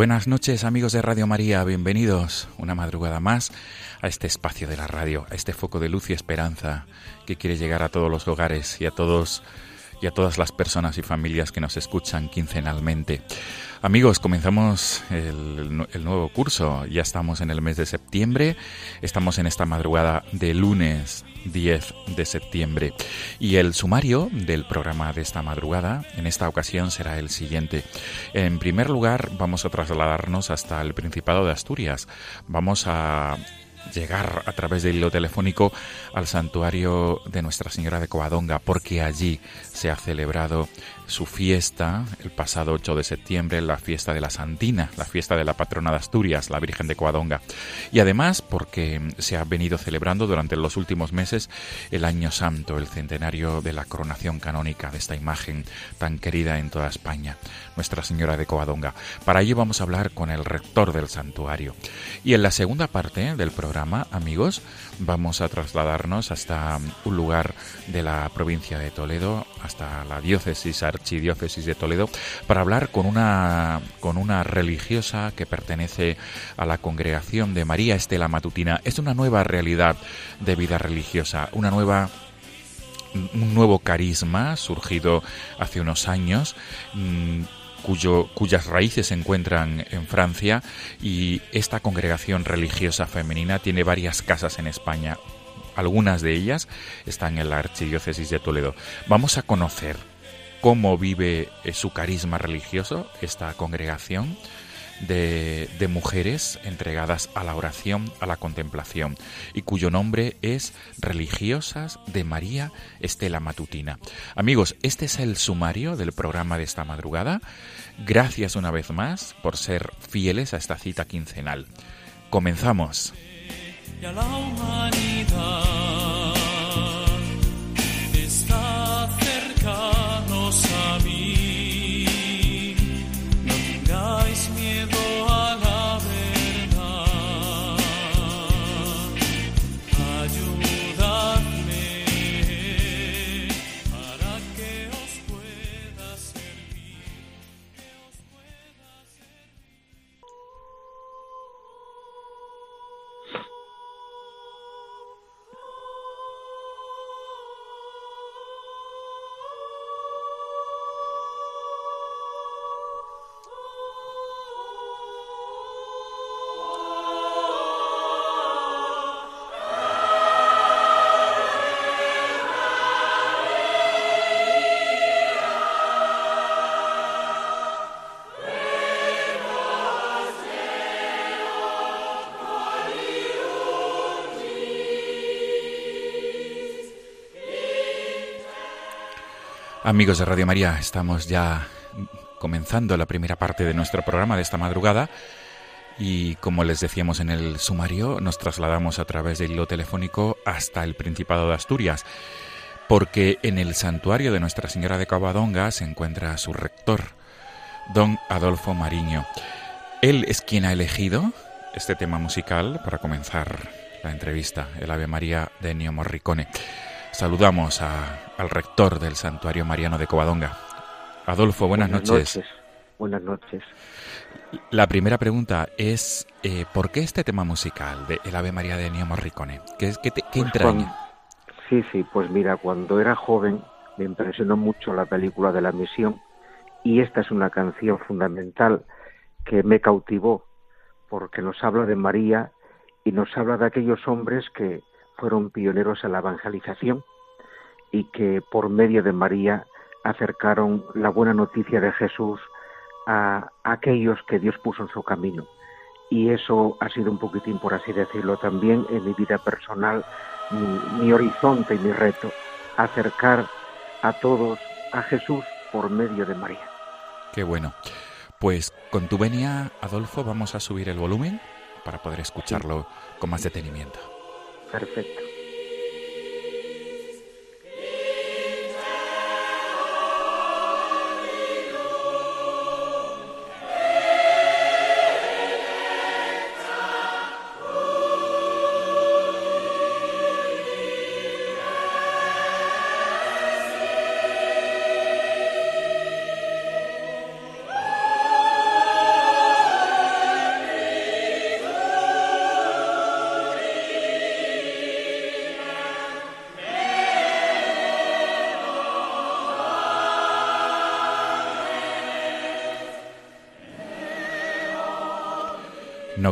Buenas noches amigos de Radio María, bienvenidos una madrugada más a este espacio de la radio, a este foco de luz y esperanza que quiere llegar a todos los hogares y a todos y a todas las personas y familias que nos escuchan quincenalmente. Amigos, comenzamos el, nuevo curso, ya estamos en el mes de septiembre, estamos en esta madrugada de lunes 10 de septiembre. Y el sumario del programa de esta madrugada en esta ocasión será el siguiente. En primer lugar, vamos a trasladarnos hasta el Principado de Asturias. Vamos a llegar a través del hilo telefónico al santuario de Nuestra Señora de Covadonga, porque allí se ha celebrado su fiesta el pasado 8 de septiembre, la fiesta de la Santina, la fiesta de la patrona de Asturias, la Virgen de Covadonga. Y además porque se ha venido celebrando durante los últimos meses el Año Santo, el centenario de la coronación canónica de esta imagen tan querida en toda España, Nuestra Señora de Covadonga. Para ello vamos a hablar con el rector del santuario. Y en la segunda parte del programa, amigos, vamos a trasladarnos hasta un lugar de la provincia de Toledo, hasta la diócesis archidiócesis de Toledo, para hablar con una con una religiosa que pertenece a la congregación de María Estela Matutina. Es una nueva realidad de vida religiosa, una nueva un nuevo carisma surgido hace unos años mmm, cuyo, cuyas raíces se encuentran en Francia y esta congregación religiosa femenina tiene varias casas en España. Algunas de ellas están en la Archidiócesis de Toledo. Vamos a conocer cómo vive eh, su carisma religioso esta congregación de, mujeres entregadas a la oración, a la contemplación, y cuyo nombre es Religiosas de María Estela Matutina. Amigos, este es el sumario del programa de esta madrugada. Gracias una vez más por ser fieles a esta cita quincenal. Comenzamos. Amigos de Radio María, estamos ya comenzando la primera parte de nuestro programa de esta madrugada y como les decíamos en el sumario, nos trasladamos a través del hilo telefónico hasta el Principado de Asturias, porque en el santuario de Nuestra Señora de Covadonga se encuentra su rector, don Adolfo Mariño. Él es quien ha elegido este tema musical para comenzar la entrevista, el Ave María de Ennio Morricone. Saludamos al rector del Santuario Mariano de Covadonga. Adolfo, buenas, noches. Buenas noches. La primera pregunta es, eh, ¿por qué este tema musical de El Ave María de Ennio Morricone? ¿Qué, qué, qué Pues entraña? sí, sí, pues mira, cuando era joven me impresionó mucho la película de la misión y esta es una canción fundamental que me cautivó porque nos habla de María y nos habla de aquellos hombres que fueron pioneros en la evangelización y que por medio de María acercaron la buena noticia de Jesús a aquellos que Dios puso en su camino. Y eso ha sido un poquitín, por así decirlo, también en mi vida personal, mi, mi horizonte y mi reto, acercar a todos a Jesús por medio de María. Qué bueno. Pues con tu venia, Adolfo, vamos a subir el volumen para poder escucharlo con más detenimiento. Perfecto.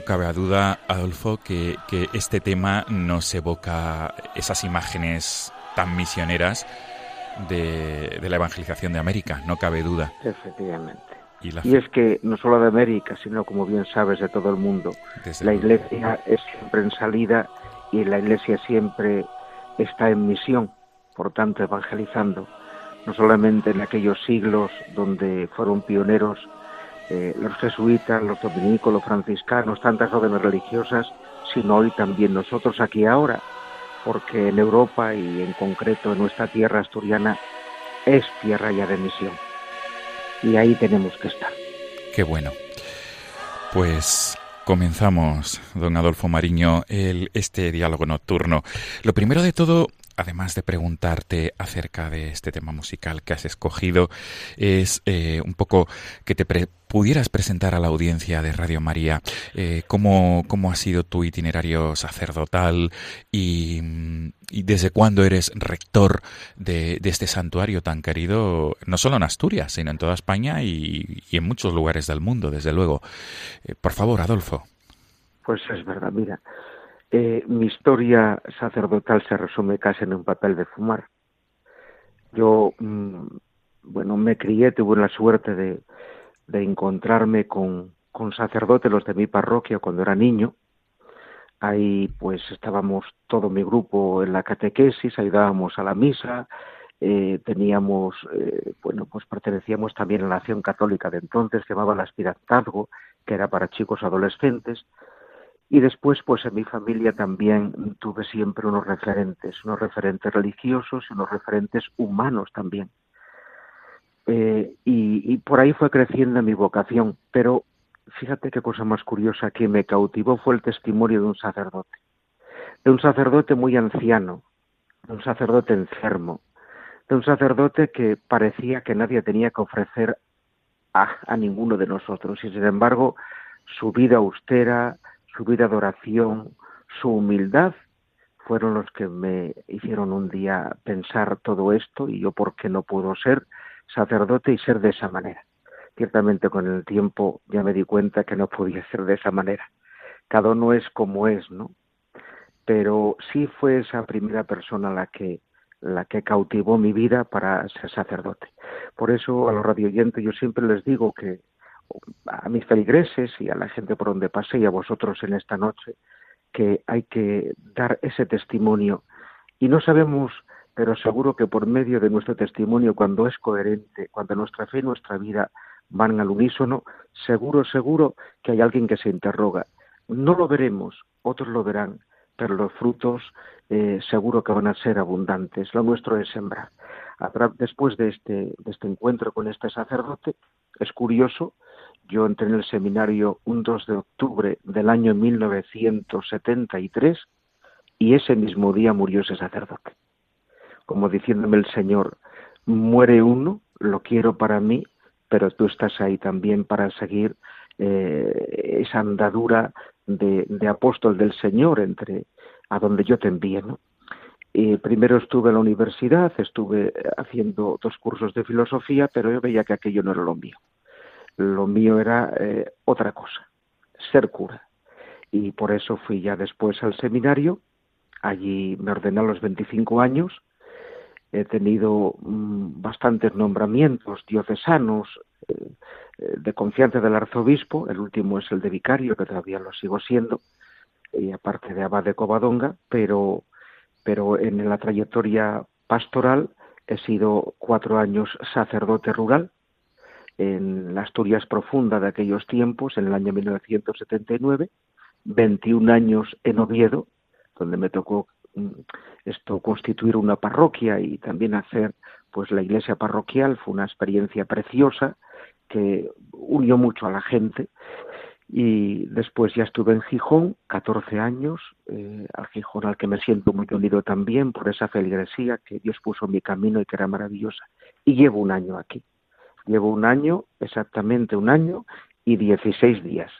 Cabe duda, Adolfo, que, que este tema nos evoca esas imágenes tan misioneras de, de la evangelización de América, no cabe duda. Efectivamente. Y es que no solo de América, sino como bien sabes de todo el mundo, desde la iglesia es siempre en salida y la iglesia siempre está en misión, por tanto evangelizando, no solamente en aquellos siglos donde fueron pioneros eh, los jesuitas, los dominicos, los franciscanos, tantas órdenes religiosas, sino hoy también nosotros aquí ahora, porque en Europa y en concreto en nuestra tierra asturiana es tierra ya de misión. Y ahí tenemos que estar. Qué bueno. Pues comenzamos, don Adolfo Mariño, el, este diálogo nocturno. Lo primero de todo, además de preguntarte acerca de este tema musical que has escogido, es eh, un poco que te pre- pudieras presentar a la audiencia de Radio María eh, cómo, cómo ha sido tu itinerario sacerdotal y, desde cuándo eres rector de, este santuario tan querido, no solo en Asturias, sino en toda España y, y en muchos lugares del mundo, desde luego. Eh, por favor, Adolfo. Pues es verdad, mira, eh, mi historia sacerdotal se resume casi en un papel de fumar. Yo, mm, bueno, me crié, tuve la suerte de, encontrarme con, con sacerdotes, los de mi parroquia, cuando era niño. Ahí pues estábamos todo mi grupo en la catequesis, ayudábamos a la misa, eh, teníamos, eh, bueno, pues pertenecíamos también a la acción católica de entonces, que llamaba el aspirantazgo, que era para chicos adolescentes. Y después, pues en mi familia también tuve siempre unos referentes, unos referentes religiosos y unos referentes humanos también. Eh, y, y por ahí fue creciendo mi vocación, pero fíjate qué cosa más curiosa que me cautivó fue el testimonio de un sacerdote, de un sacerdote muy anciano, de un sacerdote enfermo, de un sacerdote que parecía que nadie tenía que ofrecer a, a ninguno de nosotros y sin embargo su vida austera, su vida de oración, su humildad fueron los que me hicieron un día pensar todo esto y yo por qué no puedo ser sacerdote y ser de esa manera. Ciertamente con el tiempo ya me di cuenta que no podía ser de esa manera. Cada uno es como es, ¿no? Pero sí fue esa primera persona la que la que cautivó mi vida para ser sacerdote. Por eso a los radioyentes yo siempre les digo que a mis feligreses y a la gente por donde pase y a vosotros en esta noche que hay que dar ese testimonio. Y no sabemos pero seguro que por medio de nuestro testimonio cuando es coherente cuando nuestra fe y nuestra vida van al unísono seguro seguro que hay alguien que se interroga. No lo veremos otros lo verán pero los frutos eh, seguro que van a ser abundantes. Lo nuestro es sembrar. Después de este, de este encuentro con este sacerdote es curioso yo entré en el seminario un 2 de octubre del año 1973 y ese mismo día murió ese sacerdote. Como diciéndome el Señor, muere uno, lo quiero para mí, pero tú estás ahí también para seguir eh, esa andadura de, apóstol del Señor entre a donde yo te envíe, primero estuve en la universidad, estuve haciendo dos cursos de filosofía, pero yo veía que aquello no era lo mío. Lo mío era eh, otra cosa, ser cura. Y por eso fui ya después al seminario, allí me ordené a los 25 años, he tenido mmm, bastantes nombramientos diocesanos eh, eh, de confianza del arzobispo, el último es el de vicario, que todavía lo sigo siendo, y aparte de abad de Covadonga, pero pero en la trayectoria pastoral he sido cuatro años sacerdote rural en la Asturias profunda de aquellos tiempos, en el año 1979, 21 años en Oviedo, donde me tocó mm, esto constituir una parroquia y también hacer pues la iglesia parroquial fue una experiencia preciosa que unió mucho a la gente y después ya estuve en Gijón, 14 años, eh, al Gijón al que me siento muy unido también por esa feligresía que Dios puso en mi camino y que era maravillosa. Y llevo un año aquí. Llevo un año, exactamente un año y 16 días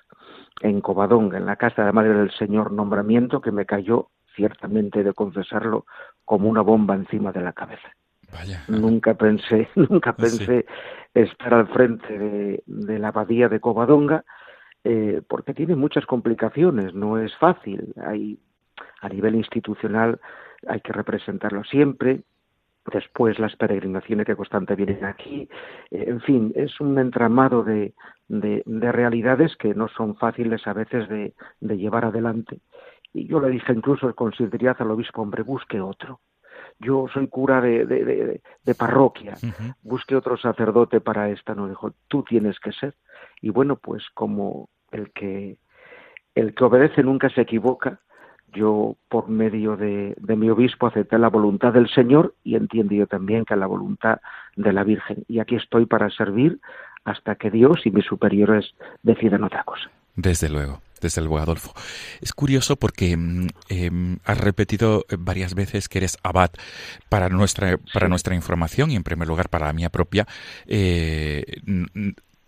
en Covadonga, en la casa de la Madre del Señor, nombramiento que me cayó, ciertamente de confesarlo, como una bomba encima de la cabeza. Vaya. Nunca pensé, nunca pensé sí. estar al frente de, de la abadía de Covadonga, eh, porque tiene muchas complicaciones, no es fácil. Hay, a nivel institucional hay que representarlo siempre, después las peregrinaciones que constante vienen aquí, eh, en fin, es un entramado de, de, de, realidades que no son fáciles a veces de, de llevar adelante. Y yo le dije incluso con sinceridad al obispo, hombre, busque otro. Yo soy cura de, parroquia, uh -huh. busque otro sacerdote para esta. No dijo, tú tienes que ser. Y bueno, pues como el que el que obedece nunca se equivoca, yo por medio de, de, mi obispo acepté la voluntad del Señor y entiendo yo también que la voluntad de la Virgen. Y aquí estoy para servir hasta que Dios y mis superiores decidan otra cosa. Desde luego. Desde luego, Adolfo. Es curioso porque eh, has repetido varias veces que eres abad. Para nuestra, para nuestra información y, en primer lugar, para la mía propia, eh,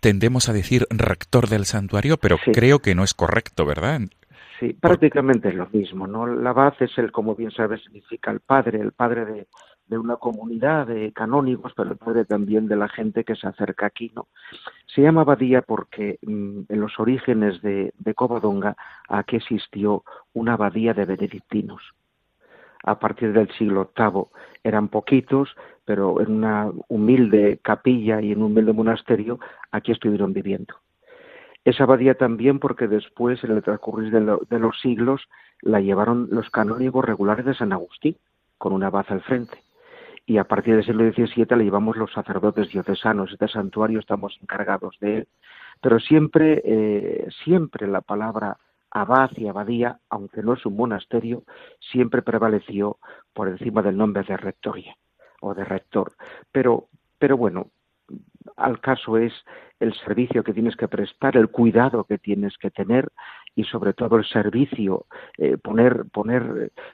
tendemos a decir rector del santuario, pero Sí. creo que no es correcto, ¿verdad? Sí, prácticamente es lo mismo, ¿no? El abad es el, como bien sabes, significa el padre, el padre de, de una comunidad de canónigos, pero el padre también de la gente que se acerca aquí, ¿no? Se llama abadía porque mm, en los orígenes de, de Covadonga aquí existió una abadía de benedictinos. A partir del siglo VIII eran poquitos, pero en una humilde capilla y en un humilde monasterio aquí estuvieron viviendo. Esa abadía también porque después, en el transcurrir de, lo, de, los siglos, la llevaron los canónigos regulares de San Agustín, con una abad al frente. Y a partir del siglo XVII la llevamos los sacerdotes diocesanos. Este santuario estamos encargados de él. Pero siempre, eh, siempre la palabra abad y abadía, aunque no es un monasterio, siempre prevaleció por encima del nombre de rectoría o de rector. Pero, pero bueno, al caso es el servicio que tienes que prestar, el cuidado que tienes que tener y sobre todo el servicio, eh, poner,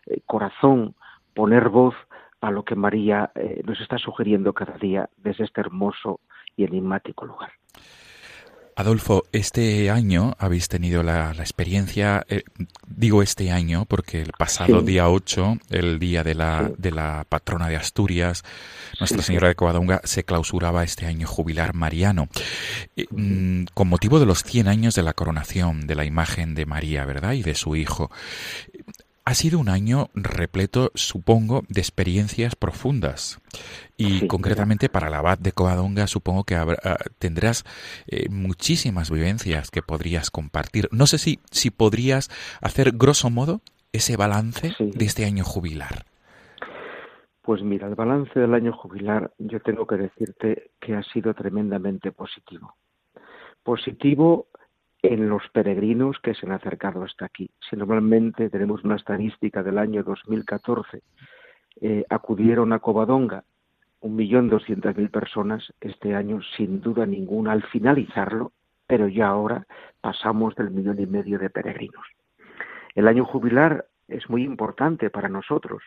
eh, corazón, poner voz a lo que María eh, nos está sugiriendo cada día desde este hermoso y enigmático lugar. Adolfo, este año habéis tenido la, la experiencia, eh, digo este año porque el pasado sí. día 8, el día de la, sí. de la patrona de Asturias, Nuestra sí, Señora de Covadonga, se clausuraba este año jubilar mariano, eh, mm, con motivo de los 100 años de la coronación de la imagen de María, ¿verdad? Y de su hijo. Ha sido un año repleto, supongo, de experiencias profundas. Y sí, concretamente para la abad de Covadonga supongo que habrá, uh, tendrás eh, muchísimas vivencias que podrías compartir. No sé si, si podrías hacer grosso modo ese balance sí. de este año jubilar. Pues mira, el balance del año jubilar yo tengo que decirte que ha sido tremendamente positivo. Positivo en los peregrinos que se han acercado hasta aquí. Si normalmente tenemos una estadística del año 2014, eh, acudieron a Covadonga un millón doscientas mil personas este año, sin duda ninguna, al finalizarlo, pero ya ahora pasamos del millón y medio de peregrinos. El año jubilar es muy importante para nosotros.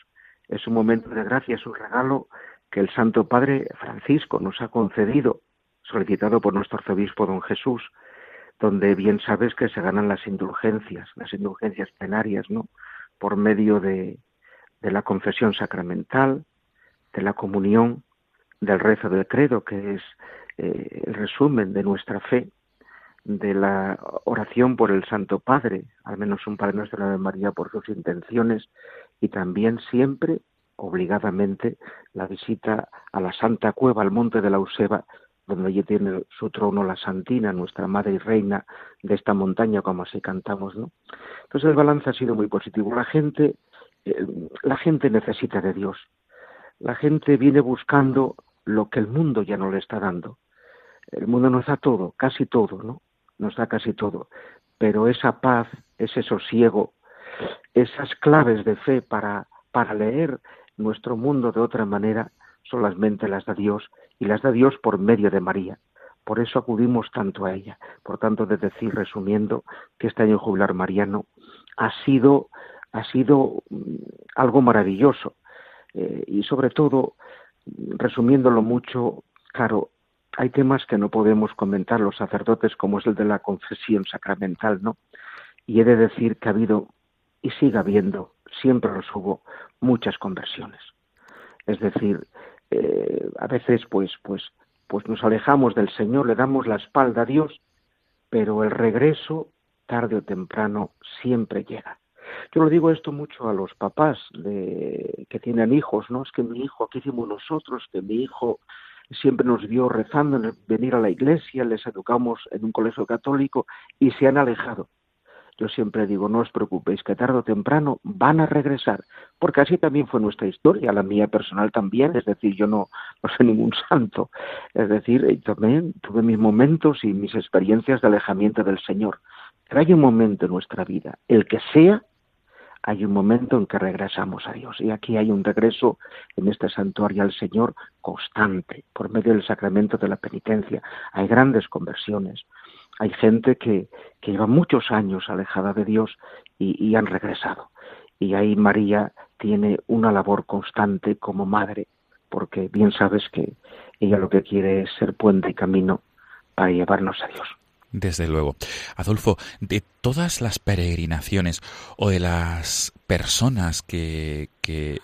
Es un momento de gracia, es un regalo que el Santo Padre Francisco nos ha concedido, solicitado por nuestro arzobispo don Jesús, donde bien sabes que se ganan las indulgencias, las indulgencias plenarias, ¿no? Por medio de, la confesión sacramental, de la comunión, del rezo del credo, que es eh, el resumen de nuestra fe, de la oración por el Santo Padre, al menos un Padre Nuestro de María por sus intenciones, y también siempre, obligadamente, la visita a la Santa Cueva, al Monte de la Useba, donde allí tiene su trono la Santina, nuestra Madre y Reina de esta montaña, como así cantamos, ¿no? Entonces el balance ha sido muy positivo. La gente, eh, la gente necesita de Dios. La gente viene buscando lo que el mundo ya no le está dando. El mundo nos da todo, casi todo, ¿no? Nos da casi todo. Pero esa paz, ese sosiego, esas claves de fe para, para leer nuestro mundo de otra manera, solamente las da Dios y las da Dios por medio de María. Por eso acudimos tanto a ella. Por tanto, de decir, resumiendo, que este año jubilar mariano ha sido, ha sido mm, algo maravilloso. Eh, y sobre todo, resumiéndolo mucho, claro, hay temas que no podemos comentar los sacerdotes, como es el de la confesión sacramental, ¿no? Y he de decir que ha habido y sigue habiendo, siempre los hubo, muchas conversiones. Es decir, eh, a veces pues, pues, pues nos alejamos del Señor, le damos la espalda a Dios, pero el regreso, tarde o temprano, siempre llega. Yo lo digo esto mucho a los papás de, que tienen hijos, ¿no? Es que mi hijo, aquí hicimos nosotros, que mi hijo siempre nos vio rezando, en venir a la iglesia, les educamos en un colegio católico y se han alejado. Yo siempre digo, no os preocupéis, que tarde o temprano van a regresar, porque así también fue nuestra historia, la mía personal también, es decir, yo no, no soy ningún santo, es decir, también tuve mis momentos y mis experiencias de alejamiento del Señor. Pero hay un momento en nuestra vida, el que sea, hay un momento en que regresamos a Dios. Y aquí hay un regreso en este santuario al Señor constante, por medio del sacramento de la penitencia. Hay grandes conversiones. Hay gente que, lleva muchos años alejada de Dios y han regresado. Y ahí María tiene una labor constante como madre, porque bien sabes que ella lo que quiere es ser puente y camino para llevarnos a Dios. Desde luego. Adolfo, de todas las peregrinaciones o de las personas que, que,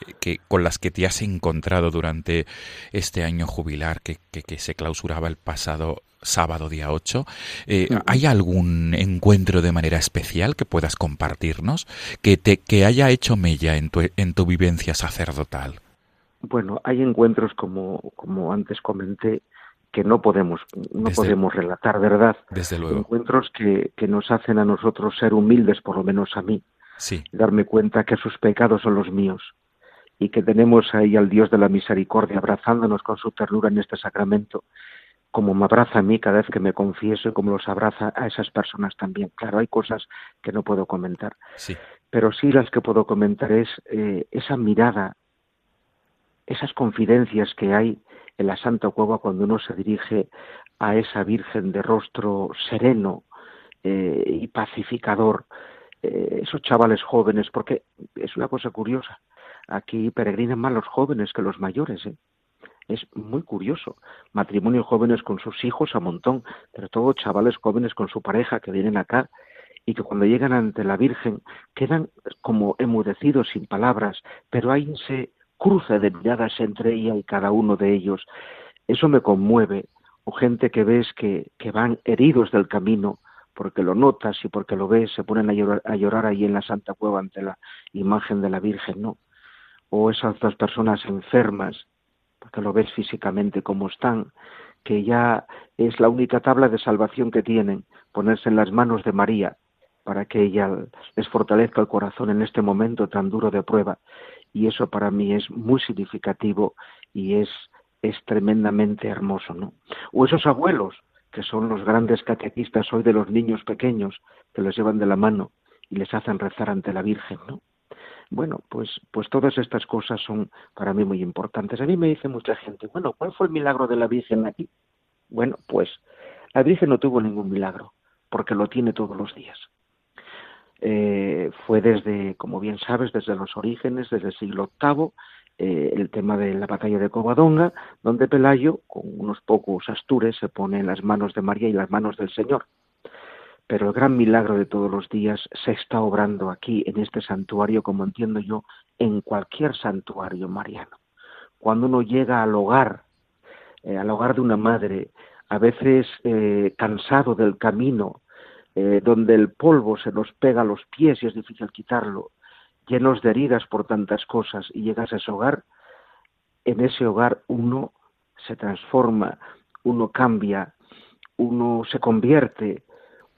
con las que te has encontrado durante este año jubilar que, que se clausuraba el pasado sábado día 8, eh, ¿hay algún encuentro de manera especial que puedas compartirnos que, te, que haya hecho mella en tu, en tu vivencia sacerdotal? Bueno, hay encuentros como, como antes comenté, que no podemos no desde, podemos relatar, ¿verdad? Desde luego. Encuentros que, que nos hacen a nosotros ser humildes, por lo menos a mí. Sí. Darme cuenta que sus pecados son los míos y que tenemos ahí al Dios de la misericordia abrazándonos con su ternura en este sacramento, como me abraza a mí cada vez que me confieso y como los abraza a esas personas también. Claro, hay cosas que no puedo comentar, sí. pero sí las que puedo comentar es eh, esa mirada, esas confidencias que hay en la Santa Cueva cuando uno se dirige a esa Virgen de rostro sereno eh, y pacificador, eh, esos chavales jóvenes, porque es una cosa curiosa, aquí peregrinan más los jóvenes que los mayores, ¿eh? es muy curioso. Matrimonios jóvenes con sus hijos a montón, pero todo chavales jóvenes con su pareja que vienen acá y que cuando llegan ante la Virgen quedan como emudecidos sin palabras, pero hay ese cruce de miradas entre ella y cada uno de ellos. Eso me conmueve. O gente que ves que, que van heridos del camino, porque lo notas y porque lo ves, se ponen a llorar, a llorar ahí en la Santa Cueva ante la imagen de la Virgen, ¿no? O esas dos personas enfermas, porque lo ves físicamente como están, que ya es la única tabla de salvación que tienen, ponerse en las manos de María, para que ella les fortalezca el corazón en este momento tan duro de prueba y eso para mí es muy significativo y es, es tremendamente hermoso, ¿no? O esos abuelos, que son los grandes catequistas hoy de los niños pequeños, que los llevan de la mano y les hacen rezar ante la Virgen, ¿no? Bueno, pues, pues todas estas cosas son para mí muy importantes. A mí me dice mucha gente, bueno, ¿cuál fue el milagro de la Virgen aquí? Bueno, pues la Virgen no tuvo ningún milagro, porque lo tiene todos los días. Eh, fue desde, como bien sabes, desde los orígenes, desde el siglo VIII, eh, el tema de la batalla de Covadonga, donde Pelayo, con unos pocos astures, se pone en las manos de María y las manos del Señor. Pero el gran milagro de todos los días se está obrando aquí, en este santuario, como entiendo yo, en cualquier santuario mariano. Cuando uno llega al hogar, eh, al hogar de una madre, a veces cansado del camino, eh, donde el polvo se nos pega a los pies y es difícil quitarlo, llenos de heridas por tantas cosas, y llegas a ese hogar, en ese hogar uno se transforma, uno cambia, uno se convierte,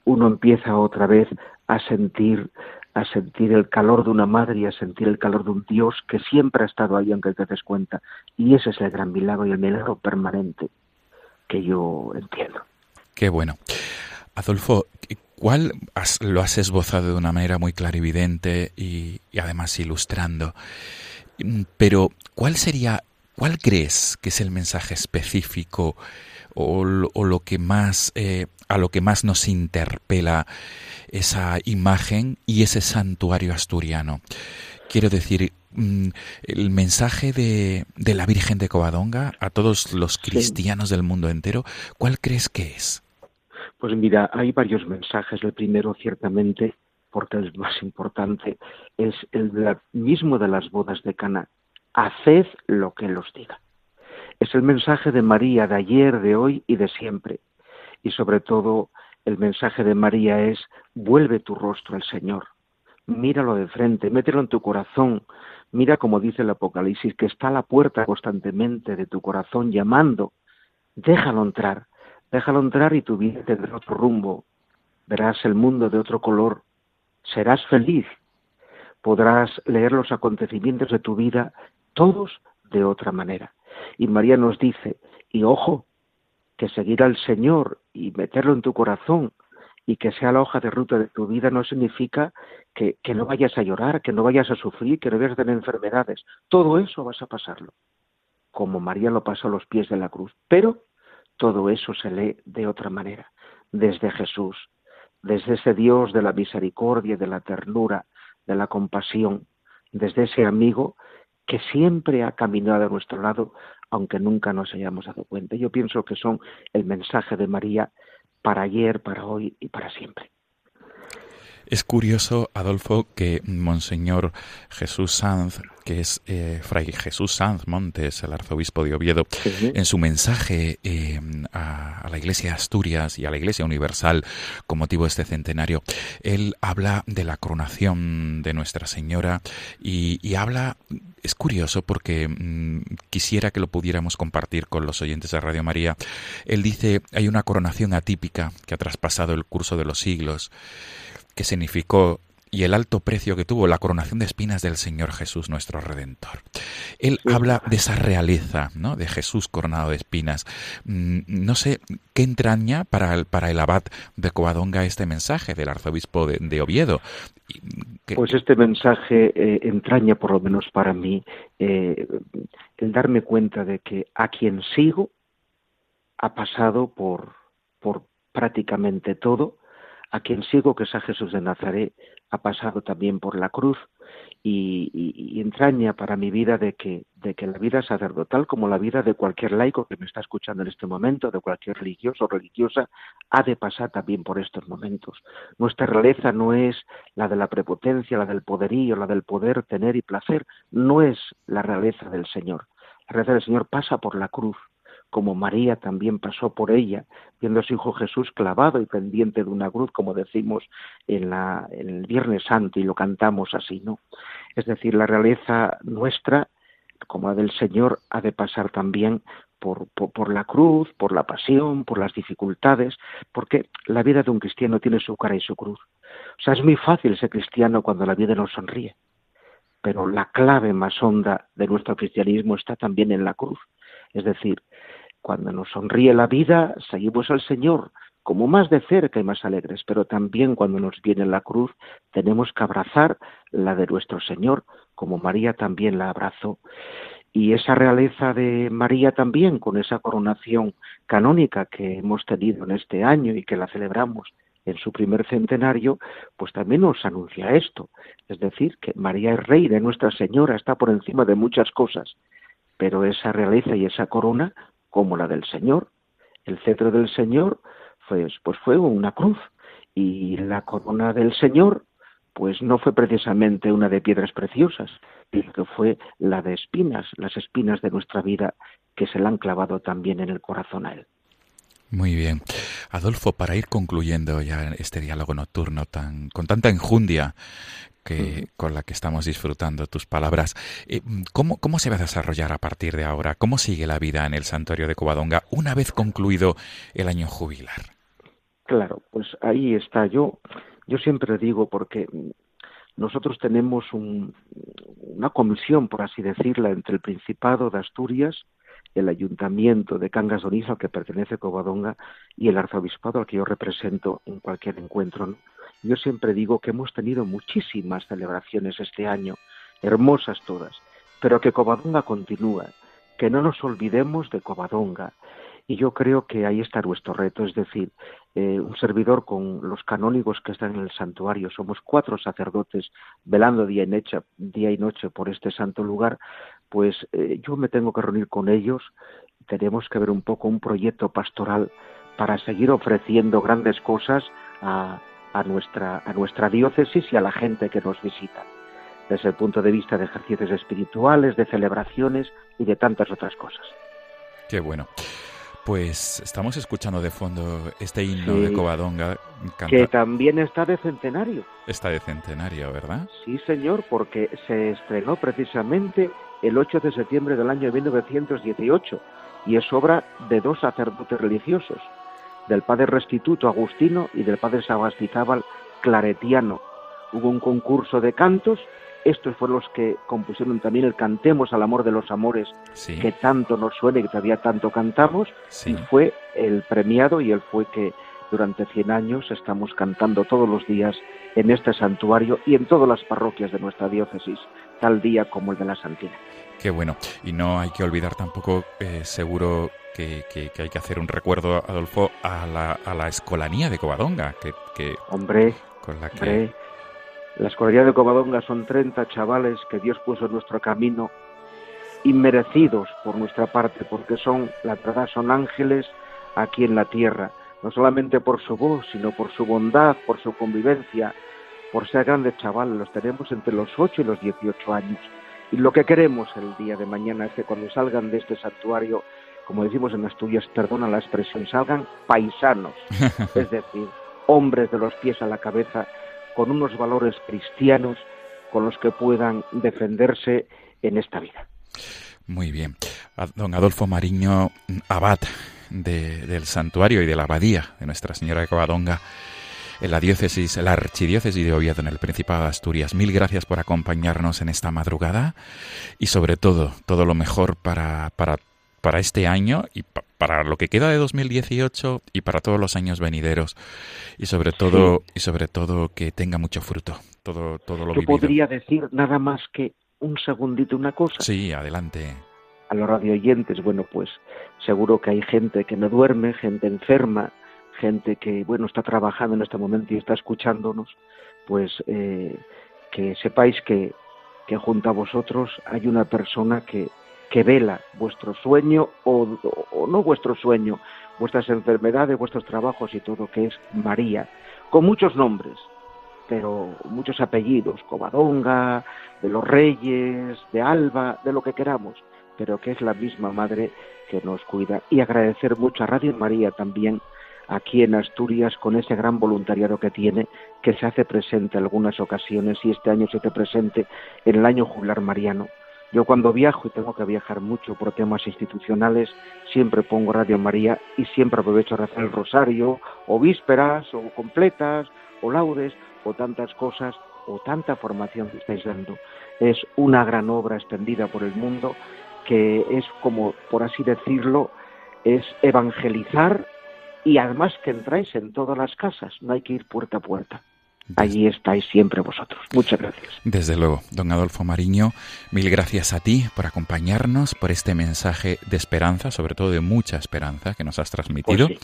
uno empieza otra vez a sentir a sentir el calor de una madre y a sentir el calor de un Dios que siempre ha estado ahí aunque te des cuenta. Y ese es el gran milagro y el milagro permanente que yo entiendo. Qué bueno. Adolfo, ¿cuál lo has esbozado de una manera muy clarividente y, y además ilustrando? Pero, ¿cuál sería, cuál crees que es el mensaje específico o, o lo que más, eh, a lo que más nos interpela esa imagen y ese santuario asturiano? Quiero decir, mm, el mensaje de, de la Virgen de Covadonga a todos los cristianos del mundo entero, ¿cuál crees que es? Pues mira, hay varios mensajes. El primero, ciertamente, porque es más importante, es el mismo de las bodas de Cana. Haced lo que Él os diga. Es el mensaje de María de ayer, de hoy y de siempre. Y sobre todo, el mensaje de María es, vuelve tu rostro al Señor. Míralo de frente, mételo en tu corazón. Mira como dice el Apocalipsis, que está a la puerta constantemente de tu corazón llamando. Déjalo entrar, déjalo entrar y tu vida tendrá otro rumbo. Verás el mundo de otro color. Serás feliz. Podrás leer los acontecimientos de tu vida, todos de otra manera. Y María nos dice, y ojo, que seguir al Señor y meterlo en tu corazón y que sea la hoja de ruta de tu vida no significa que, que, no vayas a llorar, que no vayas a sufrir, que no vayas a tener enfermedades. Todo eso vas a pasarlo, como María lo pasó a los pies de la cruz. Pero todo eso se lee de otra manera, desde Jesús, desde ese Dios de la misericordia, de la ternura, de la compasión, desde ese amigo que siempre ha caminado a nuestro lado, aunque nunca nos hayamos dado cuenta. Yo pienso que son el mensaje de María para ayer, para hoy y para siempre. Es curioso, Adolfo, que Monseñor Jesús Sanz, que es eh, Fray Jesús Sanz Montes, el arzobispo de Oviedo, en su mensaje eh, a, a la Iglesia de Asturias y a la Iglesia Universal con motivo de este centenario, él habla de la coronación de Nuestra Señora y, y habla, es curioso porque mm, quisiera que lo pudiéramos compartir con los oyentes de Radio María. Él dice, hay una coronación atípica que ha traspasado el curso de los siglos que significó y el alto precio que tuvo la coronación de espinas del Señor Jesús nuestro Redentor. Él Sí. habla de esa realeza, ¿no? De Jesús coronado de espinas. Mm, No sé qué entraña para el, para el abad de Covadonga este mensaje del arzobispo de, de Oviedo. Que- Pues este mensaje eh, entraña, por lo menos para mí, eh, el darme cuenta de que a quien sigo ha pasado por, por prácticamente todo, a quien sigo, que es a Jesús de Nazaret, ha pasado también por la cruz y, entraña para mi vida de que, de que la vida sacerdotal, como la vida de cualquier laico que me está escuchando en este momento, de cualquier religioso o religiosa, ha de pasar también por estos momentos. Nuestra realeza no es la de la prepotencia, la del poderío, la del poder tener y placer, no es la realeza del Señor. La realeza del Señor pasa por la cruz, como María también pasó por ella, viendo a su Hijo Jesús clavado y pendiente de una cruz, como decimos en, la, en el Viernes Santo y lo cantamos así, ¿no? Es decir, la realeza nuestra, como la del Señor, ha de pasar también por, por, por la cruz, por la pasión, por las dificultades, porque la vida de un cristiano tiene su cara y su cruz. O sea, es muy fácil ser cristiano cuando la vida nos sonríe, pero la clave más honda de nuestro cristianismo está también en la cruz. Es decir, cuando nos sonríe la vida, seguimos al Señor como más de cerca y más alegres, pero también cuando nos viene la cruz, tenemos que abrazar la de nuestro Señor, como María también la abrazó. Y esa realeza de María también, con esa coronación canónica que hemos tenido en este año y que la celebramos en su primer centenario, pues también nos anuncia esto. Es decir, que María es reina, Nuestra Señora está por encima de muchas cosas, pero esa realeza y esa corona, como la del Señor, el cetro del Señor, pues, pues fue una cruz, y la corona del Señor, pues no fue precisamente una de piedras preciosas, sino que fue la de espinas, las espinas de nuestra vida que se la han clavado también en el corazón a él. Muy bien. Adolfo, para ir concluyendo ya este diálogo nocturno tan, con tanta enjundia que, con la que estamos disfrutando tus palabras, eh, ¿cómo, ¿cómo se va a desarrollar a partir de ahora? ¿Cómo sigue la vida en el santuario de Covadonga una vez concluido el año jubilar? Claro, pues ahí está. Yo, yo siempre digo, porque nosotros tenemos un, una comisión, por así decirla, entre el Principado de Asturias, el Ayuntamiento de Cangas de al que pertenece Covadonga, y el Arzobispado al que yo represento en cualquier encuentro. Yo siempre digo que hemos tenido muchísimas celebraciones este año, hermosas todas, pero que Covadonga continúa, que no nos olvidemos de Covadonga, y yo creo que ahí está nuestro reto, es decir, eh, un servidor con los canónigos que están en el santuario, somos cuatro sacerdotes velando día y día y noche por este santo lugar, pues eh, yo me tengo que reunir con ellos, tenemos que ver un poco un proyecto pastoral para seguir ofreciendo grandes cosas a, a, nuestra, a nuestra diócesis y a la gente que nos visita, desde el punto de vista de ejercicios espirituales, de celebraciones y de tantas otras cosas. Qué bueno. Pues estamos escuchando de fondo este himno de Covadonga. Que también está de centenario. Está de centenario, ¿verdad? Sí, señor, porque se estrenó precisamente el 8 de septiembre del año 1918 y es obra de dos sacerdotes religiosos, del padre restituto Agustino y del padre Sabastizábal Claretiano. Hubo un concurso de cantos estos fueron los que compusieron también el Cantemos al amor de los amores, que tanto nos suena y que todavía tanto cantamos, y fue el premiado y él fue que durante 100 años estamos cantando todos los días en este santuario y en todas las parroquias de nuestra diócesis, tal día como el de la Santina. Qué bueno. Y no hay que olvidar tampoco, eh, seguro que, hay que hacer un recuerdo, Adolfo, a la, a la escolanía de Covadonga, que, hombre, con la que la escolaridad de Covadonga son 30 chavales que Dios puso en nuestro camino, inmerecidos por nuestra parte, porque son, la verdad, son ángeles aquí en la tierra, no solamente por su voz, sino por su bondad, por su convivencia, por ser grandes chavales, los tenemos entre los 8 y los 18 años. Y lo que queremos el día de mañana es que cuando salgan de este santuario, como decimos en Asturias, perdona la expresión, salgan paisanos, es decir, hombres de los pies a la cabeza, con unos valores cristianos con los que puedan defenderse en esta vida. Muy bien. Don Adolfo Mariño, abad del santuario y de la abadía de Nuestra Señora de Covadonga, en la diócesis, la archidiócesis de Oviedo, en el Principado de Asturias. Mil gracias por acompañarnos en esta madrugada y sobre todo, todo lo mejor para, para, para este año y para lo que queda de 2018 y para todos los años venideros y sobre todo y sobre todo que tenga mucho fruto todo todo lo Yo podría decir nada más que un segundito una cosa. Sí, adelante. A los radioyentes, bueno, pues seguro que hay gente que no duerme, gente enferma, gente que bueno está trabajando en este momento y está escuchándonos, pues eh, que sepáis que que junto a vosotros hay una persona que que vela vuestro sueño o, no vuestro sueño, vuestras enfermedades, vuestros trabajos y todo, que es María, con muchos nombres, pero muchos apellidos, Covadonga, de los Reyes, de Alba, de lo que queramos, pero que es la misma madre que nos cuida. Y agradecer mucho a Radio María también aquí en Asturias con ese gran voluntariado que tiene, que se hace presente en algunas ocasiones y este año se hace presente en el año jubilar mariano yo cuando viajo y tengo que viajar mucho por temas institucionales, siempre pongo Radio María y siempre aprovecho a rezar el rosario, o vísperas, o completas, o laudes, o tantas cosas, o tanta formación que estáis dando. Es una gran obra extendida por el mundo que es como, por así decirlo, es evangelizar y además que entráis en todas las casas, no hay que ir puerta a puerta. allí estáis siempre vosotros. Muchas gracias. Desde luego, don Adolfo Mariño, mil gracias a ti por acompañarnos, por este mensaje de esperanza, sobre todo de mucha esperanza que nos has transmitido Pues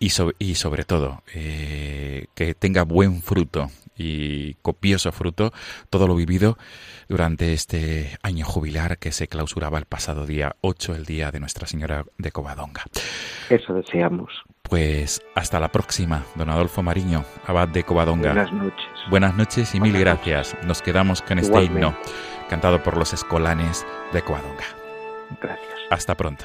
y, so- y sobre todo eh, que tenga buen fruto y copioso fruto todo lo vivido durante este año jubilar que se clausuraba el pasado día 8, el día de Nuestra Señora de Covadonga. Eso deseamos. Pues hasta la próxima, don Adolfo Mariño, abad de Covadonga. Buenas noches. Buenas noches y mil gracias. Nos quedamos con este himno cantado por los escolanes de Covadonga. Gracias. Hasta pronto.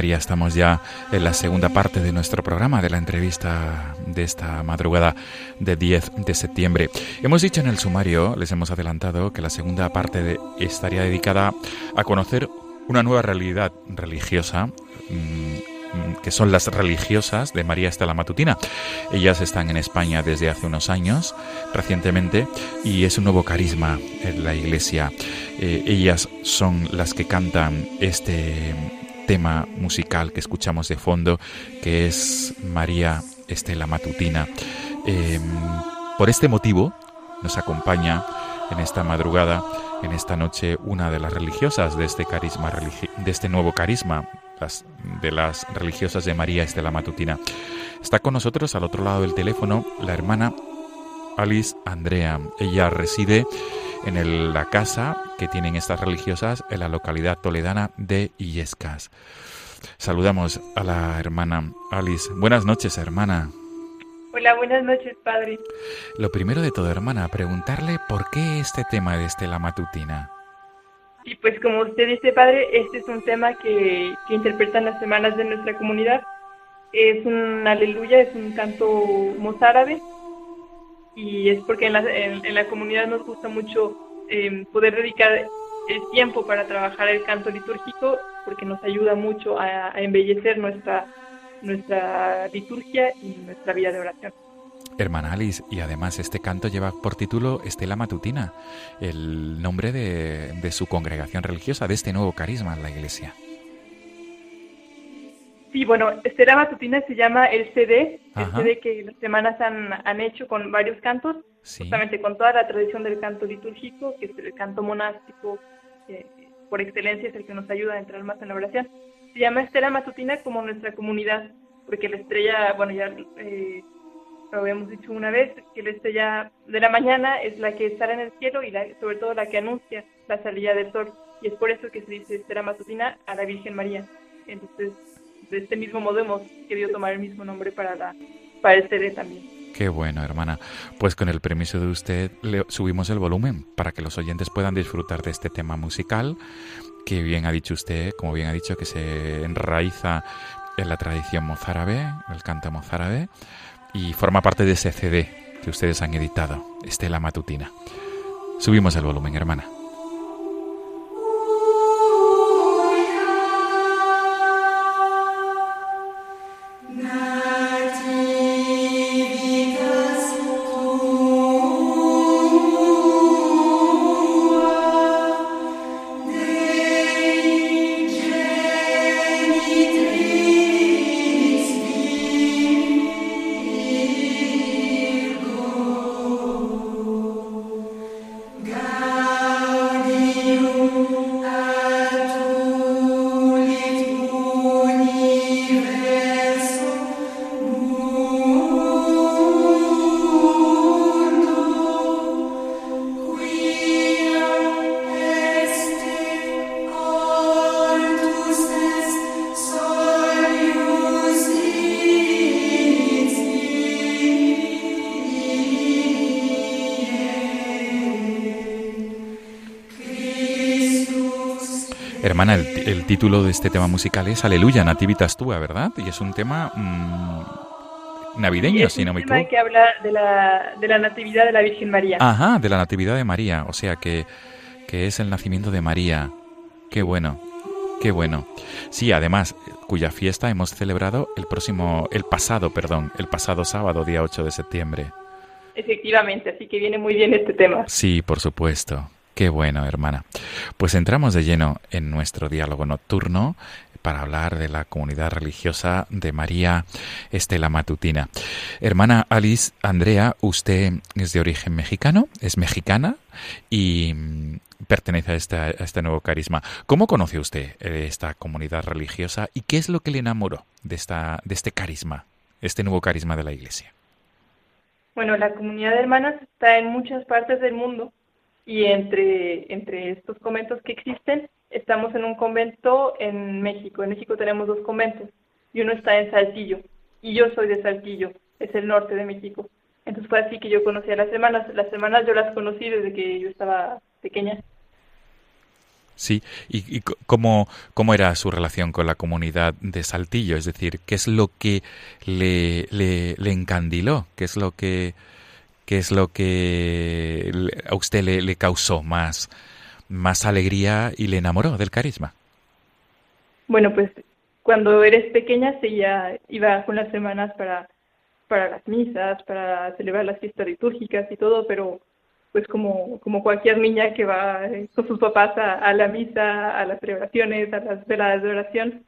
María, estamos ya en la segunda parte de nuestro programa, de la entrevista de esta madrugada de 10 de septiembre. Hemos dicho en el sumario, les hemos adelantado, que la segunda parte de- estaría dedicada a conocer una nueva realidad religiosa, mm, mm, que son las religiosas de María Estela Matutina. Ellas están en España desde hace unos años, recientemente, y es un nuevo carisma en la iglesia. Eh, ellas son las que cantan este tema musical que escuchamos de fondo, que es María Estela Matutina. Eh, por este motivo nos acompaña en esta madrugada, en esta noche, una de las religiosas de este carisma, de este nuevo carisma, de las religiosas de María Estela Matutina. Está con nosotros al otro lado del teléfono la hermana Alice Andrea. Ella reside en el- la casa que tienen estas religiosas en la localidad toledana de Illescas. Saludamos a la hermana Alice. Buenas noches, hermana. Hola, buenas noches, padre. Lo primero de todo, hermana, preguntarle por qué este tema de Estela Matutina. Y pues como usted dice, padre, este es un tema que, que interpretan las semanas de nuestra comunidad. Es un aleluya, es un canto mozárabe y es porque en la, en, la comunidad nos gusta mucho eh, poder dedicar el tiempo para trabajar el canto litúrgico porque nos ayuda mucho a, a embellecer nuestra, nuestra liturgia y nuestra vida de oración. Hermana Alice, y además este canto lleva por título Estela Matutina, el nombre de, de su congregación religiosa, de este nuevo carisma en la iglesia. Sí, bueno, Estera Matutina se llama el CD, el Ajá. CD que las semanas han, han hecho con varios cantos, Sí. justamente con toda la tradición del canto litúrgico, que es el canto monástico, que por excelencia es el que nos ayuda a entrar más en la oración. Se llama Estela Matutina como nuestra comunidad, porque la estrella, bueno, ya eh, lo habíamos dicho una vez, que la estrella de la mañana es la que sale en el cielo y la- sobre todo la que anuncia la salida del sol. Y es por eso que se dice Estela Matutina a la Virgen María. Entonces, de este mismo modo hemos querido tomar el mismo nombre para, la, para el CD también. Qué bueno, hermana. Pues con el permiso de usted le subimos el volumen para que los oyentes puedan disfrutar de este tema musical que bien ha dicho usted, como bien ha dicho, que se enraiza en la tradición mozárabe, el canto mozárabe, y forma parte de ese CD que ustedes han editado, Estela Matutina. Subimos el volumen, hermana. Hermana, el, título de este tema musical es Aleluya, Nativitas Tua, ¿verdad? Y es un tema mm, navideño, si no me tema equivoco. que habla de la, de la natividad de la Virgen María. Ajá, de la Natividad de María, o sea que, que es el nacimiento de María. Qué bueno, qué bueno. Sí, además, cuya fiesta hemos celebrado el próximo, el pasado, perdón, el pasado sábado, día 8 de septiembre. Efectivamente, así que viene muy bien este tema. Sí, por supuesto. Qué bueno, hermana. Pues entramos de lleno en nuestro diálogo nocturno para hablar de la comunidad religiosa de María Estela Matutina. Hermana Alice Andrea, usted es de origen mexicano, es mexicana y mm, pertenece a, esta- a este nuevo carisma. ¿Cómo conoció usted eh, esta comunidad religiosa y qué es lo que le enamoró de, esta, de este carisma, este nuevo carisma de la Iglesia? Bueno, la comunidad de hermanas está en muchas partes del mundo y entre, entre estos conventos que existen, estamos en un convento en México. En México tenemos dos conventos y uno está en Saltillo y yo soy de Saltillo, es el norte de México. Entonces fue así que yo conocí a las hermanas. Las hermanas yo las conocí desde que yo estaba pequeña. Sí, ¿y, y cómo, cómo era su relación con la comunidad de Saltillo? Es decir, ¿qué es lo que le, le, le encandiló? ¿Qué es lo que, qué es lo que a usted le, causó más, más alegría y le enamoró del carisma? Bueno, pues cuando eres pequeña se ya iba con las hermanas para, para las misas, para celebrar las fiestas litúrgicas y todo, pero pues como, como cualquier niña que va eh, con sus papás a, a la misa, a las celebraciones, a las veladas de oración.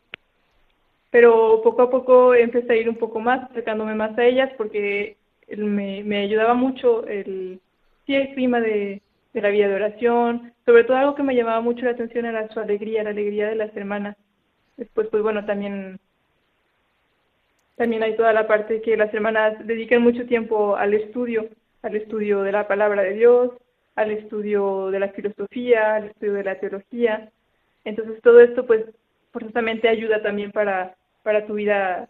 Pero poco a poco empecé a ir un poco más, acercándome más a ellas, porque me, me ayudaba mucho el, sí, el clima de, la vida de oración. Sobre todo algo que me llamaba mucho la atención era su alegría, la alegría de las hermanas. Después, pues bueno, también, también hay toda la parte que las hermanas dedican mucho tiempo al estudio, al estudio de la palabra de Dios, al estudio de la filosofía, al estudio de la teología. Entonces todo esto pues forzosamente ayuda también para, para tu vida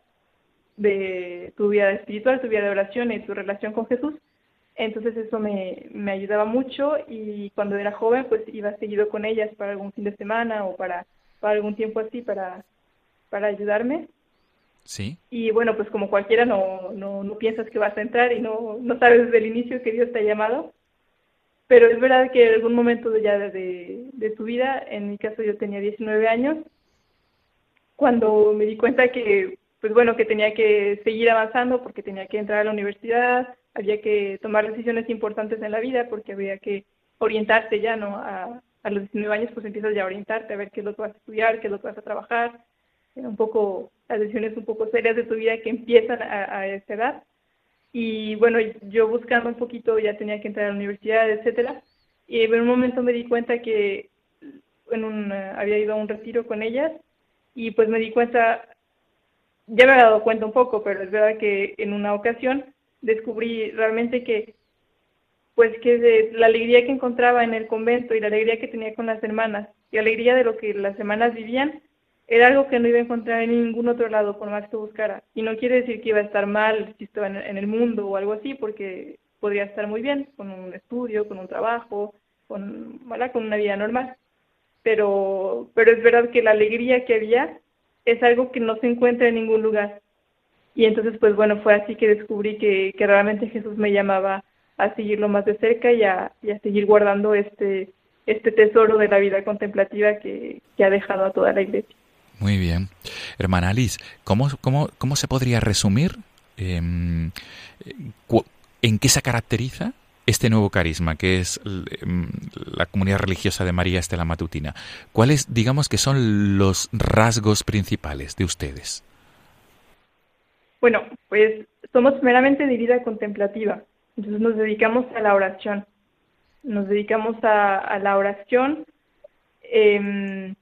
de tu vida espiritual, tu vida de oración y tu relación con Jesús. Entonces eso me, me ayudaba mucho y cuando era joven pues iba seguido con ellas para algún fin de semana o para, para algún tiempo así para, para ayudarme. Sí, Y bueno, pues como cualquiera no, no, no piensas que vas a entrar y no, no sabes desde el inicio que Dios te ha llamado. Pero es verdad que en algún momento de ya de, de tu vida, en mi caso yo tenía 19 años, cuando me di cuenta que, pues bueno, que tenía que seguir avanzando porque tenía que entrar a la universidad, había que tomar decisiones importantes en la vida porque había que orientarse ya, ¿no? A, a los 19 años pues empiezas ya a orientarte, a ver qué es lo que vas a estudiar, qué es lo que vas a trabajar. un poco, las decisiones un poco serias de tu vida que empiezan a, a esa edad. Y bueno, yo buscando un poquito, ya tenía que entrar a la universidad, etcétera. Y en un momento me di cuenta que en un, había ido a un retiro con ellas y pues me di cuenta, ya me había dado cuenta un poco, pero es verdad que en una ocasión descubrí realmente que pues que la alegría que encontraba en el convento y la alegría que tenía con las hermanas y la alegría de lo que las hermanas vivían era algo que no iba a encontrar en ningún otro lado por más que buscara. Y no quiere decir que iba a estar mal si estaba en, el mundo o algo así, porque podría estar muy bien con un estudio, con un trabajo, con, con una vida normal. Pero, pero es verdad que la alegría que había es algo que no se encuentra en ningún lugar. Y entonces, pues bueno, fue así que descubrí que, que realmente Jesús me llamaba a seguirlo más de cerca y a, y a seguir guardando este, este tesoro de la vida contemplativa que, que ha dejado a toda la iglesia. Muy bien. Hermana Alice, ¿cómo, cómo, cómo se podría resumir em, en qué se caracteriza este nuevo carisma que es em, la comunidad religiosa de María Estela Matutina? ¿Cuáles, digamos, que son los rasgos principales de ustedes? Bueno, pues somos meramente de vida contemplativa. Entonces nos dedicamos a la oración. Nos dedicamos a, la oración. Eh,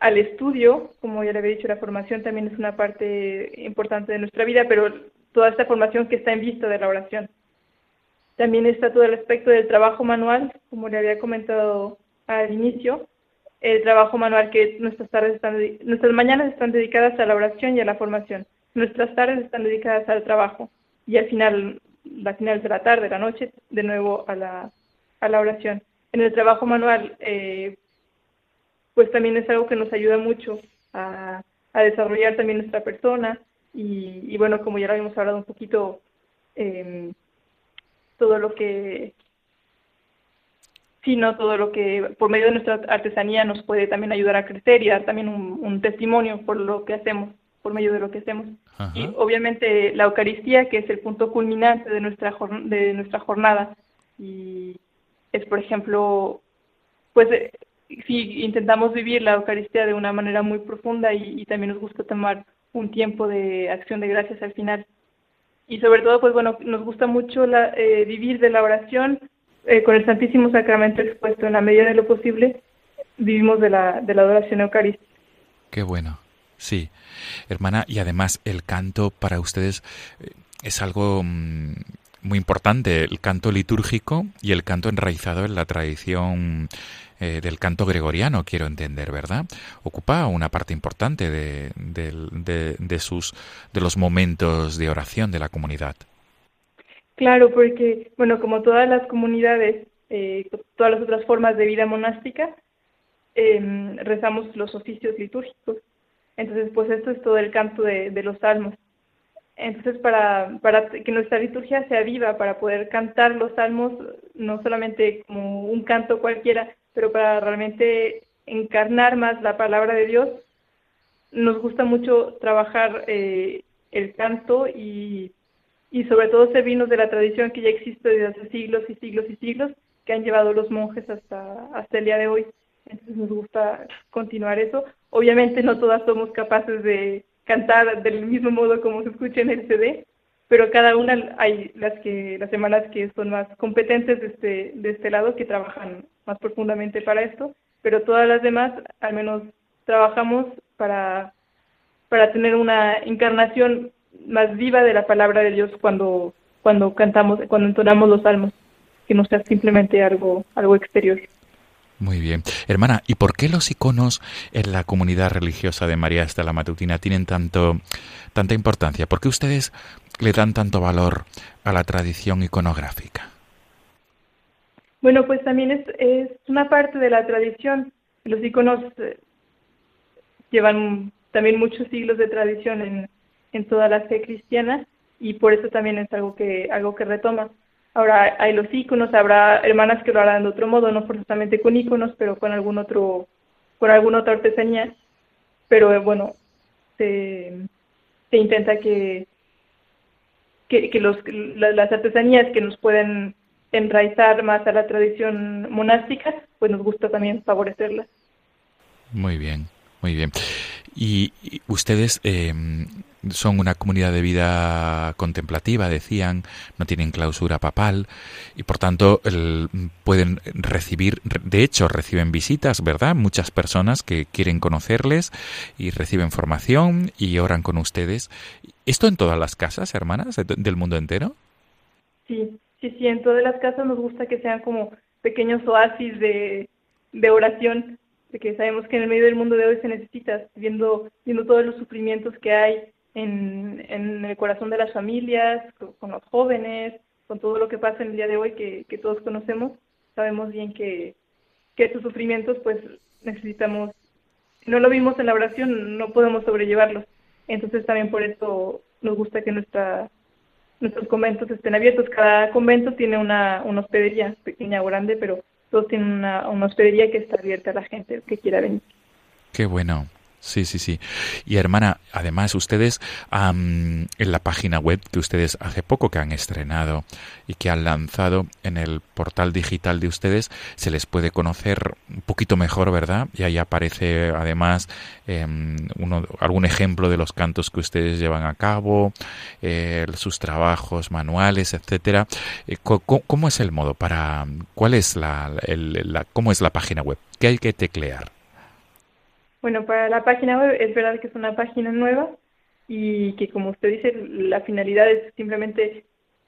al estudio, como ya le había dicho, la formación también es una parte importante de nuestra vida, pero toda esta formación que está en vista de la oración. También está todo el aspecto del trabajo manual, como le había comentado al inicio, el trabajo manual que nuestras tardes están, nuestras mañanas están dedicadas a la oración y a la formación, nuestras tardes están dedicadas al trabajo y al final, la final de la tarde, la noche, de nuevo a la, a la oración. En el trabajo manual eh, pues también es algo que nos ayuda mucho a, desarrollar también nuestra persona y, bueno, como ya lo habíamos hablado un poquito, eh, todo lo que, sino todo lo que por medio de nuestra artesanía nos puede también ayudar a crecer y dar también un, testimonio por lo que hacemos, por medio de lo que hacemos. Y obviamente la Eucaristía, que es el punto culminante de nuestra, de nuestra jornada, y es, por ejemplo, pues sí intentamos vivir la Eucaristía de una manera muy profunda y, también nos gusta tomar un tiempo de acción de gracias al final. Y sobre todo, pues bueno, nos gusta mucho la, eh, vivir de la oración eh, con el Santísimo Sacramento expuesto en la medida de lo posible, vivimos de la, de la adoración eucarística. Qué bueno, sí. Hermana, y además el canto para ustedes eh, es algo mm, muy importante, el canto litúrgico y el canto enraizado en la tradición eh, del canto gregoriano, quiero entender, ¿verdad? Ocupa una parte importante de, de, sus, de los momentos de oración de la comunidad. Claro, porque, bueno, como todas las comunidades, eh, todas las otras formas de vida monástica, em, rezamos los oficios litúrgicos. Entonces, pues esto es todo el canto de, de los salmos. Entonces, para, para que nuestra liturgia sea viva, para poder cantar los salmos, no solamente como un canto cualquiera, pero para realmente encarnar más la palabra de Dios, nos gusta mucho trabajar eh, el canto y, y sobre todo servirnos de la tradición que ya existe desde hace siglos y siglos y siglos, que han llevado los monjes hasta, hasta el día de hoy. Entonces nos gusta continuar eso. Obviamente no todas somos capaces de cantar del mismo modo como se escucha en el CD, pero cada una hay las que las semanas que son más competentes de este, de este lado que trabajan más profundamente para esto, pero todas las demás al menos trabajamos para, para tener una encarnación más viva de la palabra de Dios cuando, cuando cantamos, cuando entonamos los salmos, que no sea simplemente algo, algo exterior. Muy bien. Hermana, ¿y por qué los iconos en la comunidad religiosa de María Estela Matutina tienen tanto, tanta importancia? ¿Por qué ustedes le dan tanto valor a la tradición iconográfica? Bueno, pues también es, es una parte de la tradición. Los iconos eh, llevan también muchos siglos de tradición en, en toda la fe cristiana y por eso también es algo que, algo que retoma. Ahora hay los iconos, habrá hermanas que lo harán de otro modo, no forzosamente con iconos, pero con algún otro, con alguna otra artesanía. Pero eh, bueno, se, intenta que, que, los, las artesanías que nos pueden enraizar más a la tradición monástica, pues nos gusta también favorecerlas. Muy bien, Muy bien. Y, y ustedes eh, son una comunidad de vida contemplativa, decían, no tienen clausura papal y por tanto el, pueden recibir, de hecho reciben visitas, ¿verdad? Muchas personas que quieren conocerles y reciben formación y oran con ustedes. ¿Esto en todas las casas, hermanas, de- del mundo entero? Sí, sí, sí, en todas las casas nos gusta que sean como pequeños oasis de, de oración, de que sabemos que en el medio del mundo de hoy se necesita, viendo, viendo todos los sufrimientos que hay en, el corazón de las familias, con, los jóvenes, con todo lo que pasa en el día de hoy que, que todos conocemos, sabemos bien que, que estos sufrimientos pues necesitamos, si no lo vimos en la oración, no podemos sobrellevarlos. Entonces también por eso nos gusta que nuestra nuestros conventos estén abiertos. Cada convento tiene una, una hospedería, pequeña o grande, pero todos tienen una, una hospedería que está abierta a la gente que quiera venir. Qué bueno. Sí, sí, sí. Y hermana, además ustedes am, en la página web que ustedes hace poco que han estrenado y que han lanzado en el portal digital de ustedes, se les puede conocer un poquito mejor, ¿verdad? Y ahí aparece además em, algún ejemplo de los cantos que ustedes llevan a cabo, eh, sus trabajos manuales, etcétera. Eh, ¿Cómo es el modo para, cuál es la, el- la- cómo es la página web? ¿Qué hay que teclear? Bueno, para la página web es verdad que es una página nueva y que como usted dice, la finalidad es simplemente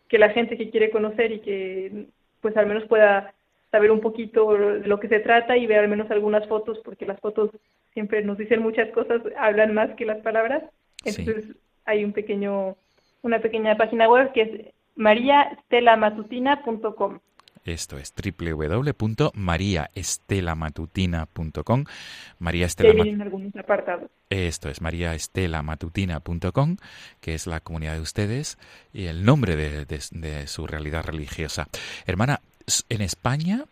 que la gente que quiere conocer y que pues al menos pueda saber un poquito de lo que se trata y ver al menos algunas fotos, porque las fotos siempre nos dicen muchas cosas, hablan más que las palabras. Sí. Entonces hay un pequeño, una pequeña página web que es mariastelamatutina.com. Esto es www.mariaestelamatutina.com. María Estela vienen algunos apartados. Esto es mariaestelamatutina.com, que es la comunidad de ustedes y el nombre de, de- de su realidad religiosa. Hermana, en España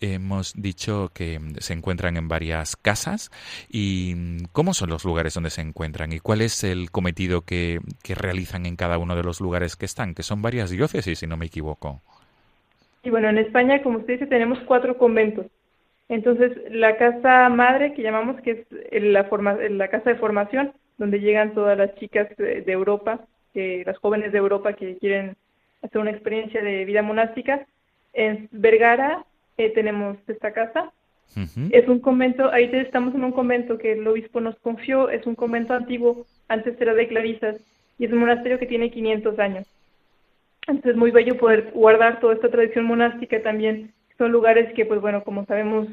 hemos dicho que mm, se encuentran en varias casas y mm, ¿cómo son los lugares donde se encuentran y cuál es el cometido que, que realizan en cada uno de los lugares que están? Que son varias diócesis, si no me equivoco. Y bueno, en España, como usted dice, tenemos cuatro conventos. Entonces, la casa madre, que llamamos, que es el- la, forma, la casa de formación, donde llegan todas las chicas de, de Europa, que- las jóvenes de Europa que quieren hacer una experiencia de vida monástica. En Vergara eh, tenemos esta casa. Es un convento, ahí estamos en un convento que el obispo nos confió, es un convento antiguo, antes era de clarisas, y es un monasterio que tiene 500 años. Entonces es muy bello poder guardar toda esta tradición monástica también. Son lugares que, pues bueno, como sabemos,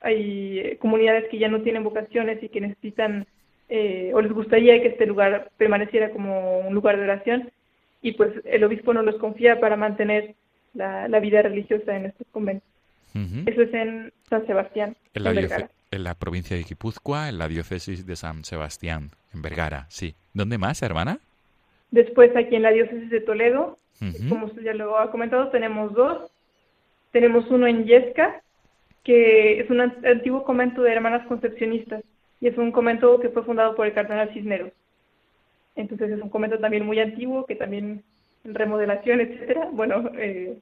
hay eh, comunidades que ya no tienen vocaciones y que necesitan, eh, o les gustaría que este lugar permaneciera como un lugar de oración, y pues el obispo nos los confía para mantener la, la vida religiosa en estos conventos. Eso es en San Sebastián, En la, en Vergara. en la provincia de Guipúzcoa, en la diócesis de San Sebastián, en Vergara, sí. ¿Dónde más, hermana? Después aquí en la diócesis de Toledo, como usted ya lo ha comentado, tenemos dos. Tenemos uno en Yesca, que es un an- antiguo convento de hermanas concepcionistas, y es un convento que fue fundado por el cardenal Cisneros. Entonces es un convento también muy antiguo, que también en remodelación, etcétera, bueno, eh,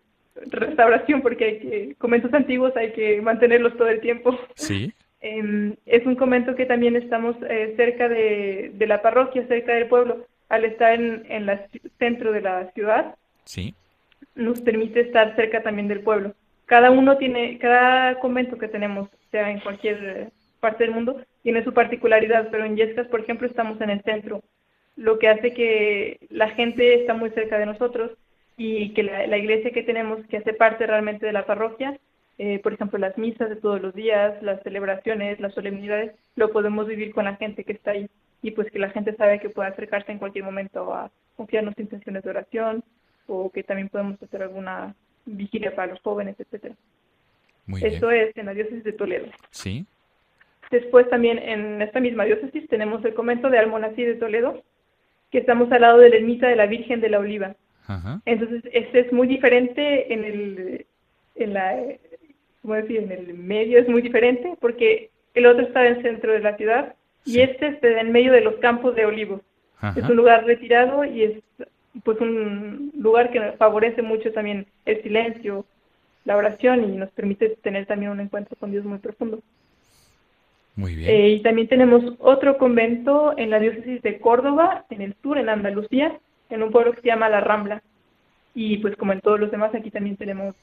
restauración, porque hay que, conventos antiguos hay que mantenerlos todo el tiempo. Sí. Em, es un convento que también estamos eh, cerca de, de la parroquia, cerca del pueblo. Al estar en, en el centro de la ciudad, Sí. nos permite estar cerca también del pueblo. Cada uno tiene, cada convento que tenemos, sea en cualquier eh, parte del mundo, tiene su particularidad, pero en Yescas, por ejemplo, estamos en el centro, lo que hace que la gente está muy cerca de nosotros y que la, la iglesia que tenemos, que hace parte realmente de la parroquia, eh, por ejemplo, las misas de todos los días, las celebraciones, las solemnidades, lo podemos vivir con la gente que está ahí y pues que la gente sabe que puede acercarse en cualquier momento a confiarnos intenciones de oración o que también podemos hacer alguna vigilia para los jóvenes, etcétera. Muy bien. es en la diócesis de Toledo. Sí. Después también en esta misma diócesis tenemos el convento de Almonací de Toledo, que estamos al lado de la ermita de la Virgen de la Oliva. Ajá. Entonces, este es muy diferente en el, en la, ¿cómo decir? En el medio es muy diferente porque el otro está en el centro de la ciudad y este está en medio de los campos de olivos. Ajá. Es un lugar retirado y es pues un lugar que favorece mucho también el silencio, la oración y nos permite tener también un encuentro con Dios muy profundo. Muy bien. Eh, y también tenemos otro convento en la diócesis de Córdoba, en el sur, en Andalucía, en un pueblo que se llama La Rambla. Y pues como en todos los demás, aquí también tenemos,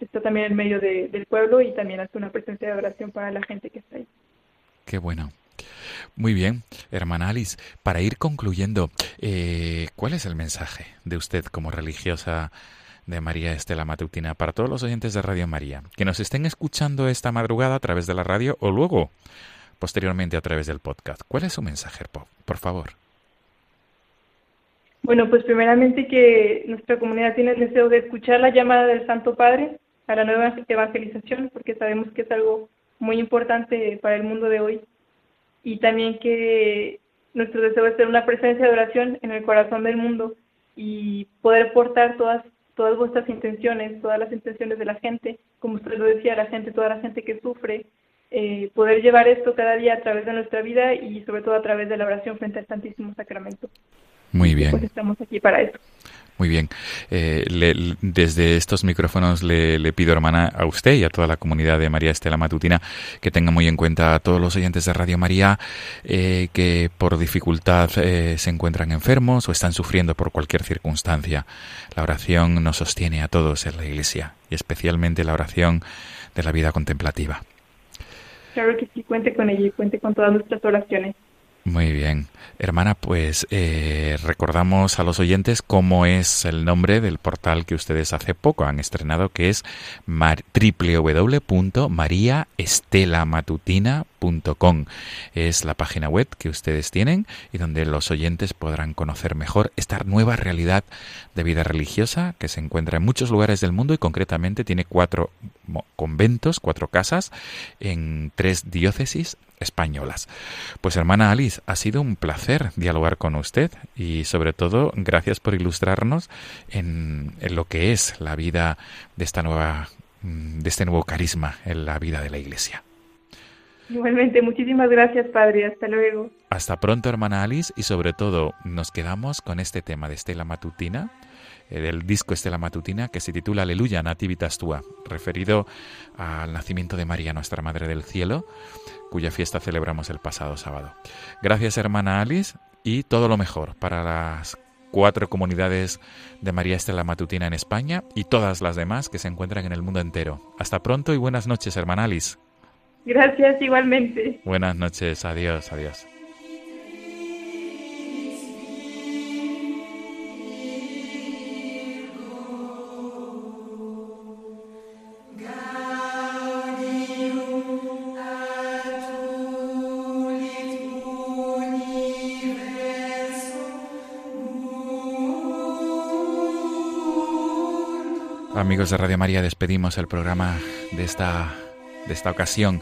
está también en medio de- del pueblo y también hace una presencia de oración para la gente que está ahí. Qué bueno. Muy bien, hermana Alice, para ir concluyendo, eh, ¿cuál es el mensaje de usted como religiosa de María Estela Matutina para todos los oyentes de Radio María que nos estén escuchando esta madrugada a través de la radio o luego, posteriormente, a través del podcast? ¿Cuál es su mensaje, por, por favor? Bueno, pues primeramente que nuestra comunidad tiene el deseo de escuchar la llamada del Santo Padre a la nueva evangelización, porque sabemos que es algo muy importante para el mundo de hoy. Y también que nuestro deseo es ser una presencia de oración en el corazón del mundo y poder portar todas, todas vuestras intenciones, todas las intenciones de la gente, como usted lo decía, la gente, toda la gente que sufre, eh, poder llevar esto cada día a través de nuestra vida y sobre todo a través de la oración frente al Santísimo Sacramento. Muy Pues bien, estamos aquí para eso. Muy bien. Eh, le- desde estos micrófonos le, le pido, hermana, a usted y a toda la comunidad de María Estela Matutina que tenga muy en cuenta a todos los oyentes de Radio María eh, que por dificultad eh, se encuentran enfermos o están sufriendo por cualquier circunstancia. La oración nos sostiene a todos en la Iglesia y especialmente la oración de la vida contemplativa. Claro que sí, cuente con ella y cuente con todas nuestras oraciones. Muy bien. Hermana, pues eh, recordamos a los oyentes cómo es el nombre del portal que ustedes hace poco han estrenado, que es mar- www.mariaestelamatutina.com. Es la página web que ustedes tienen y donde los oyentes podrán conocer mejor esta nueva realidad de vida religiosa que se encuentra en muchos lugares del mundo y concretamente tiene cuatro conventos, cuatro casas en tres diócesis españolas. Pues hermana Alice, ha sido un placer dialogar con usted y sobre todo gracias por ilustrarnos en, en lo que es la vida de esta nueva mm, de este nuevo carisma en la vida de la Iglesia. Igualmente, muchísimas gracias, Padre. Hasta luego. Hasta pronto, hermana Alice, y sobre todo nos quedamos con este tema de Estela Matutina, del disco Estela Matutina, que se titula Aleluya Nativitas Tua, referido al nacimiento de María, nuestra Madre del Cielo, cuya fiesta celebramos el pasado sábado. Gracias, hermana Alice, y todo lo mejor para las cuatro comunidades de María Estela Matutina en España y todas las demás que se encuentran en el mundo entero. Hasta pronto y buenas noches, hermana Alice. Gracias igualmente. Buenas noches, adiós, adiós. Amigos de Radio María, despedimos el programa de esta, de esta ocasión.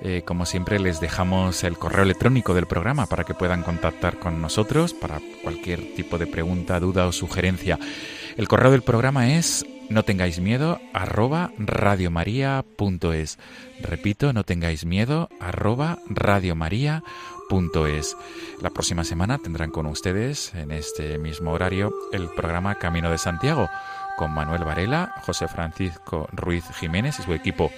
Eh, como siempre, les dejamos el correo electrónico del programa para que puedan contactar con nosotros para cualquier tipo de pregunta, duda o sugerencia. El correo del programa es no tengáis miedo arroba radiomaria.es. Repito, no tengáis miedo arroba radiomaria.es. La próxima semana tendrán con ustedes en este mismo horario el programa Camino de Santiago con Manuel Varela, José Francisco Ruiz Jiménez y su equipo.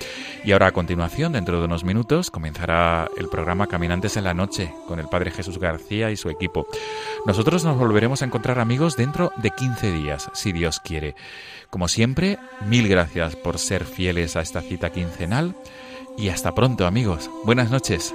Y ahora a continuación, dentro de unos minutos, comenzará el programa Caminantes en la Noche con el Padre Jesús García y su equipo. Nosotros nos volveremos a encontrar amigos dentro de 15 días, si Dios quiere. Como siempre, mil gracias por ser fieles a esta cita quincenal y hasta pronto amigos. Buenas noches.